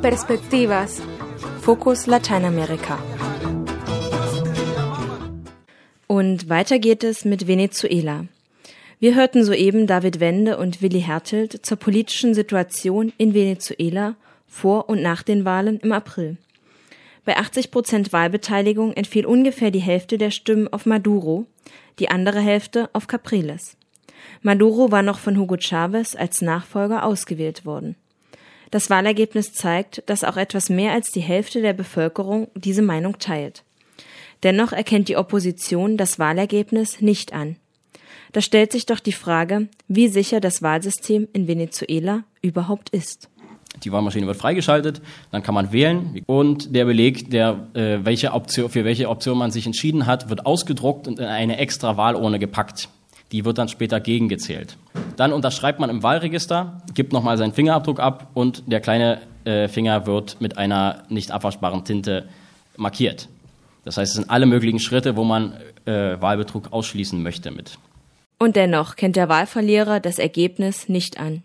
Perspectivas. Fokus Lateinamerika. Und weiter geht es mit Venezuela. Wir hörten soeben David Wende und Willi Hertelt zur politischen Situation in Venezuela vor und nach den Wahlen im April. Bei 80 Prozent Wahlbeteiligung entfiel ungefähr die Hälfte der Stimmen auf Maduro, die andere Hälfte auf Capriles. Maduro war noch von Hugo Chavez als Nachfolger ausgewählt worden. Das Wahlergebnis zeigt, dass auch etwas mehr als die Hälfte der Bevölkerung diese Meinung teilt. Dennoch erkennt die Opposition das Wahlergebnis nicht an. Da stellt sich doch die Frage, wie sicher das Wahlsystem in Venezuela überhaupt ist. Die Wahlmaschine wird freigeschaltet, dann kann man wählen und der Beleg, der, äh, welche Option, für welche Option man sich entschieden hat, wird ausgedruckt und in eine extra Wahlurne gepackt. Die wird dann später gegengezählt. Dann unterschreibt man im Wahlregister, gibt nochmal seinen Fingerabdruck ab und der kleine äh, Finger wird mit einer nicht abwaschbaren Tinte markiert. Das heißt, es sind alle möglichen Schritte, wo man äh, Wahlbetrug ausschließen möchte mit. Und dennoch kennt der Wahlverlierer das Ergebnis nicht an.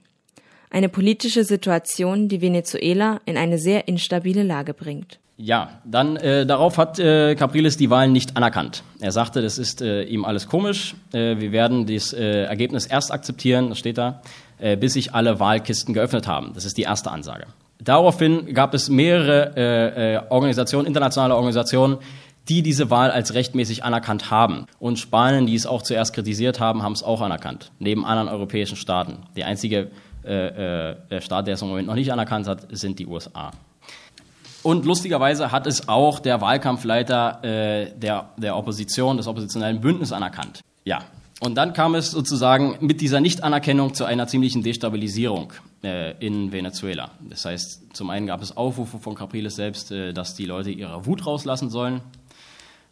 Eine politische Situation, die Venezuela in eine sehr instabile Lage bringt. Ja, dann äh, darauf hat äh, Capriles die Wahlen nicht anerkannt. Er sagte, das ist äh, ihm alles komisch. Äh, wir werden das äh, Ergebnis erst akzeptieren, das steht da, äh, bis sich alle Wahlkisten geöffnet haben. Das ist die erste Ansage. Daraufhin gab es mehrere äh, äh, Organisationen, internationale Organisationen, die diese Wahl als rechtmäßig anerkannt haben. Und Spanien, die es auch zuerst kritisiert haben, haben es auch anerkannt, neben anderen europäischen Staaten. Der einzige äh, äh, Staat, der es im Moment noch nicht anerkannt hat, sind die USA. Und lustigerweise hat es auch der Wahlkampfleiter äh, der, der Opposition, des oppositionellen Bündnisses anerkannt. Ja. Und dann kam es sozusagen mit dieser Nichtanerkennung zu einer ziemlichen Destabilisierung äh, in Venezuela. Das heißt, zum einen gab es Aufrufe von Capriles selbst, äh, dass die Leute ihre Wut rauslassen sollen.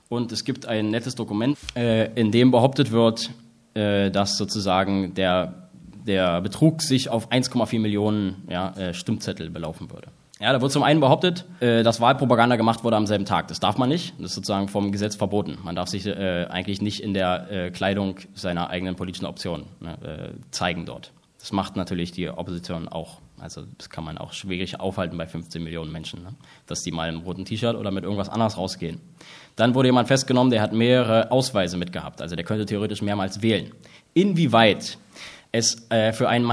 Und es gibt ein nettes Dokument, äh, in dem behauptet wird, äh, dass sozusagen der, der Betrug sich auf 1,4 Millionen ja, äh, Stimmzettel belaufen würde. Ja, da wird zum einen behauptet, äh, dass Wahlpropaganda gemacht wurde am selben Tag. Das darf man nicht. Das ist sozusagen vom Gesetz verboten. Man darf sich äh, eigentlich nicht in der äh, Kleidung seiner eigenen politischen Option ne, äh, zeigen dort. Das macht natürlich die Opposition auch. Also das kann man auch schwierig aufhalten bei 15 Millionen Menschen, ne? dass die mal im roten T-Shirt oder mit irgendwas anderes rausgehen. Dann wurde jemand festgenommen, der hat mehrere Ausweise mitgehabt. Also der könnte theoretisch mehrmals wählen. Inwieweit es äh, für einen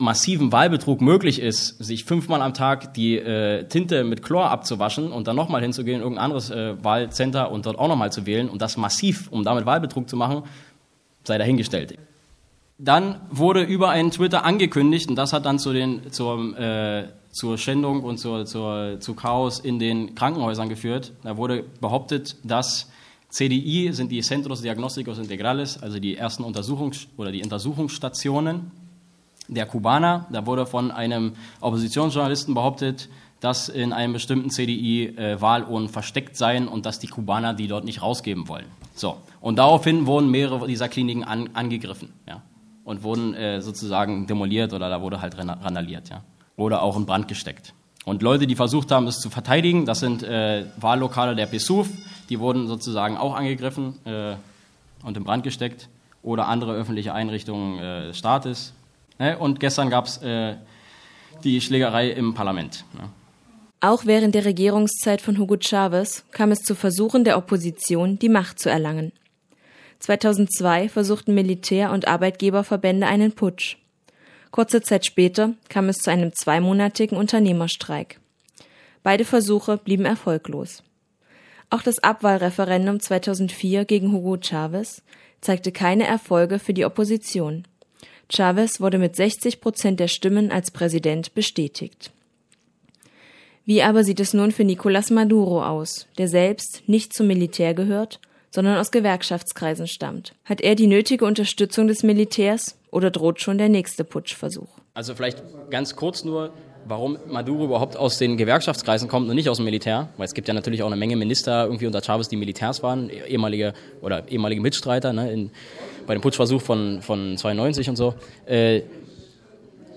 massiven Wahlbetrug möglich ist, sich fünfmal am Tag die äh, Tinte mit Chlor abzuwaschen und dann nochmal hinzugehen in irgendein anderes äh, Wahlcenter und dort auch nochmal zu wählen und das massiv, um damit Wahlbetrug zu machen, sei dahingestellt. Dann wurde über einen Twitter angekündigt, und das hat dann zu den, zur, äh, zur Schändung und zur, zur, zu Chaos in den Krankenhäusern geführt. Da wurde behauptet, dass CDI sind die Centros Diagnósticos Integrales, also die ersten Untersuchungs- oder die Untersuchungsstationen der Kubaner. Da wurde von einem Oppositionsjournalisten behauptet, dass in einem bestimmten CDI äh, Wahlurnen versteckt seien und dass die Kubaner die dort nicht rausgeben wollen. So. Und daraufhin wurden mehrere dieser Kliniken an, angegriffen, ja. Und wurden äh, sozusagen demoliert oder da wurde halt randaliert, ja. Oder auch in Brand gesteckt. Und Leute, die versucht haben, das zu verteidigen, das sind äh, Wahllokale der PSUV, die wurden sozusagen auch angegriffen äh, und in Brand gesteckt. Oder andere öffentliche Einrichtungen äh, des Staates, Ne? Und gestern gab es äh, die Schlägerei im Parlament. Ne? Auch während der Regierungszeit von Hugo Chavez kam es zu Versuchen der Opposition, die Macht zu erlangen. 2002 versuchten Militär- und Arbeitgeberverbände einen Putsch. Kurze Zeit später kam es zu einem zweimonatigen Unternehmerstreik. Beide Versuche blieben erfolglos. Auch das Abwahlreferendum 2004 gegen Hugo Chavez zeigte keine Erfolge für die Opposition. Chavez wurde mit 60 Prozent der Stimmen als Präsident bestätigt. Wie aber sieht es nun für Nicolás Maduro aus, der selbst nicht zum Militär gehört, sondern aus Gewerkschaftskreisen stammt? Hat er die nötige Unterstützung des Militärs oder droht schon der nächste Putschversuch? Also vielleicht ganz kurz nur, warum Maduro überhaupt aus den Gewerkschaftskreisen kommt und nicht aus dem Militär, weil es gibt ja natürlich auch eine Menge Minister irgendwie unter Chavez, die Militärs waren, ehemalige oder ehemalige Mitstreiter ne, in, bei dem Putschversuch von, von 92 und so. Äh,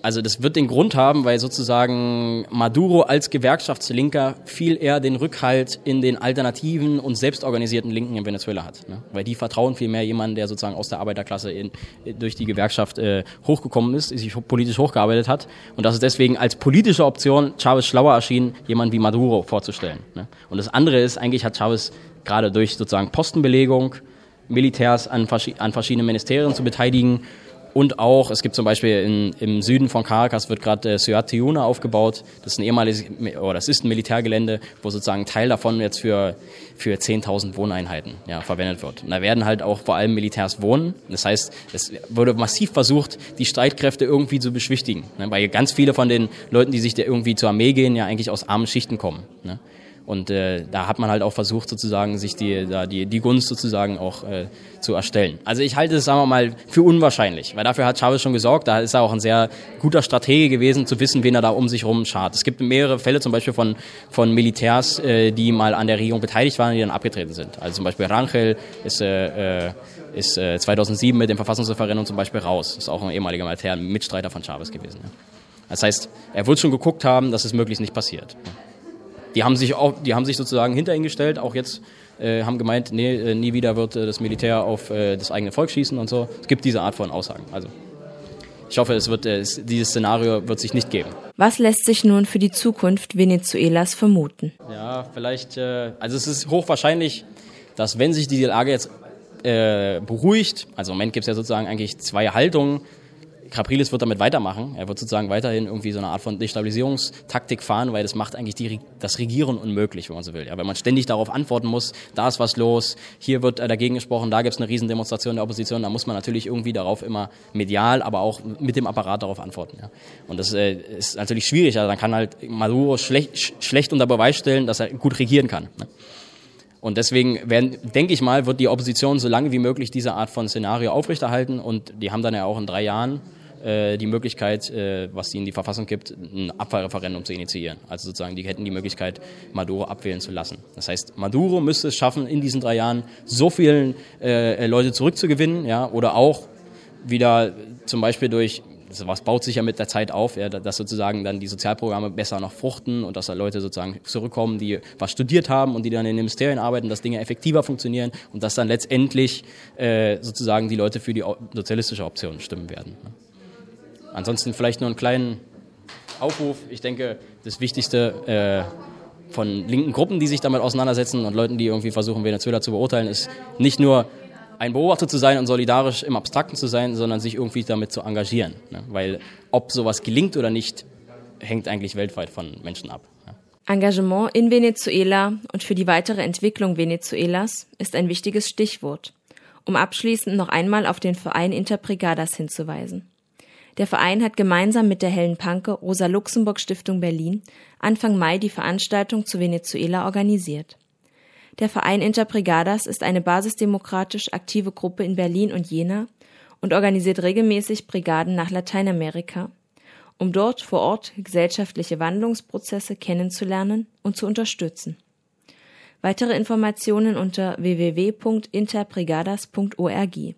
Also das wird den Grund haben, weil sozusagen Maduro als Gewerkschaftslinker viel eher den Rückhalt in den alternativen und selbstorganisierten Linken in Venezuela hat. Ne? Weil die vertrauen viel mehr jemanden, der sozusagen aus der Arbeiterklasse in, durch die Gewerkschaft äh, hochgekommen ist, sich politisch hochgearbeitet hat. Und das ist deswegen als politische Option Chavez schlauer erschienen, jemanden wie Maduro vorzustellen. Ne? Und das andere ist, eigentlich hat Chavez gerade durch sozusagen Postenbelegung, Militärs an, an verschiedenen Ministerien zu beteiligen und auch, es gibt zum Beispiel in, im Süden von Caracas wird gerade äh, Ciudad Tiuna aufgebaut. Das ist ein ehemaliges, oder das ist ein Militärgelände, wo sozusagen Teil davon jetzt für, für 10.000 Wohneinheiten ja, verwendet wird. Und da werden halt auch vor allem Militärs wohnen. Das heißt, es wurde massiv versucht, die Streitkräfte irgendwie zu beschwichtigen. Ne? Weil ganz viele von den Leuten, die sich da irgendwie zur Armee gehen, ja eigentlich aus armen Schichten kommen. Ne? Und äh, da hat man halt auch versucht, sozusagen, sich die, da die, die Gunst sozusagen auch äh, zu erstellen. Also ich halte es, sagen wir mal, für unwahrscheinlich, weil dafür hat Chavez schon gesorgt. Da ist er auch ein sehr guter Stratege gewesen, zu wissen, wen er da um sich herum schart. Es gibt mehrere Fälle, zum Beispiel von, von Militärs, äh, die mal an der Regierung beteiligt waren, die dann abgetreten sind. Also zum Beispiel Rangel ist, äh, äh ist äh, 2007 mit dem Verfassungsreferendum zum Beispiel raus. Ist auch ein ehemaliger Militär, Mitstreiter von Chavez gewesen. Ja. Das heißt, er wird schon geguckt haben, dass es möglichst nicht passiert. Ja die haben sich auch, die haben sich sozusagen hinter ihn gestellt, auch jetzt äh, haben gemeint, nee, äh, nie wieder wird äh, das Militär auf äh, das eigene Volk schießen und so. Es gibt diese Art von Aussagen. Also ich hoffe, es wird, es, dieses Szenario wird sich nicht geben. Was lässt sich nun für die Zukunft Venezuelas vermuten? Ja, vielleicht, äh, also es ist hochwahrscheinlich, dass wenn sich die Lage jetzt äh, beruhigt, also im Moment gibt es ja sozusagen eigentlich zwei Haltungen, Capriles wird damit weitermachen. Er wird sozusagen weiterhin irgendwie so eine Art von Destabilisierungstaktik fahren, weil das macht eigentlich die, das Regieren unmöglich, wenn man so will. Ja, wenn man ständig darauf antworten muss, da ist was los, hier wird dagegen gesprochen, da gibt es eine Riesendemonstration der Opposition, da muss man natürlich irgendwie darauf immer medial, aber auch mit dem Apparat darauf antworten. Ja. Und das äh, ist natürlich schwierig. Also dann kann halt Maduro schlecht, schlecht unter Beweis stellen, dass er gut regieren kann. Ne. Und deswegen werden, denke ich mal, wird die Opposition so lange wie möglich diese Art von Szenario aufrechterhalten und die haben dann ja auch in drei Jahren äh, die Möglichkeit, äh, was ihnen die Verfassung gibt, ein Abwahlreferendum zu initiieren. Also sozusagen, die hätten die Möglichkeit, Maduro abwählen zu lassen. Das heißt, Maduro müsste es schaffen, in diesen drei Jahren so viele äh, Leute zurückzugewinnen, ja, oder auch wieder zum Beispiel durch was baut sich ja mit der Zeit auf, ja, dass sozusagen dann die Sozialprogramme besser noch fruchten und dass da Leute sozusagen zurückkommen, die was studiert haben und die dann in den Ministerien arbeiten, dass Dinge effektiver funktionieren und dass dann letztendlich äh, sozusagen die Leute für die sozialistische Option stimmen werden. Ne? Ansonsten vielleicht nur einen kleinen Aufruf. Ich denke, das Wichtigste äh, von linken Gruppen, die sich damit auseinandersetzen und Leuten, die irgendwie versuchen, Venezuela zu beurteilen, ist nicht nur ein Beobachter zu sein und solidarisch im Abstrakten zu sein, sondern sich irgendwie damit zu engagieren. Ne? Weil ob sowas gelingt oder nicht, hängt eigentlich weltweit von Menschen ab. Engagement in Venezuela und für die weitere Entwicklung Venezuelas ist ein wichtiges Stichwort, um abschließend noch einmal auf den Verein Interbrigadas hinzuweisen. Der Verein hat gemeinsam mit der Hellen Panke Rosa Luxemburg Stiftung Berlin Anfang Mai die Veranstaltung zu Venezuela organisiert. Der Verein Interbrigadas ist eine basisdemokratisch aktive Gruppe in Berlin und Jena und organisiert regelmäßig Brigaden nach Lateinamerika, um dort vor Ort gesellschaftliche Wandlungsprozesse kennenzulernen und zu unterstützen. Weitere Informationen unter www.interbrigadas.org.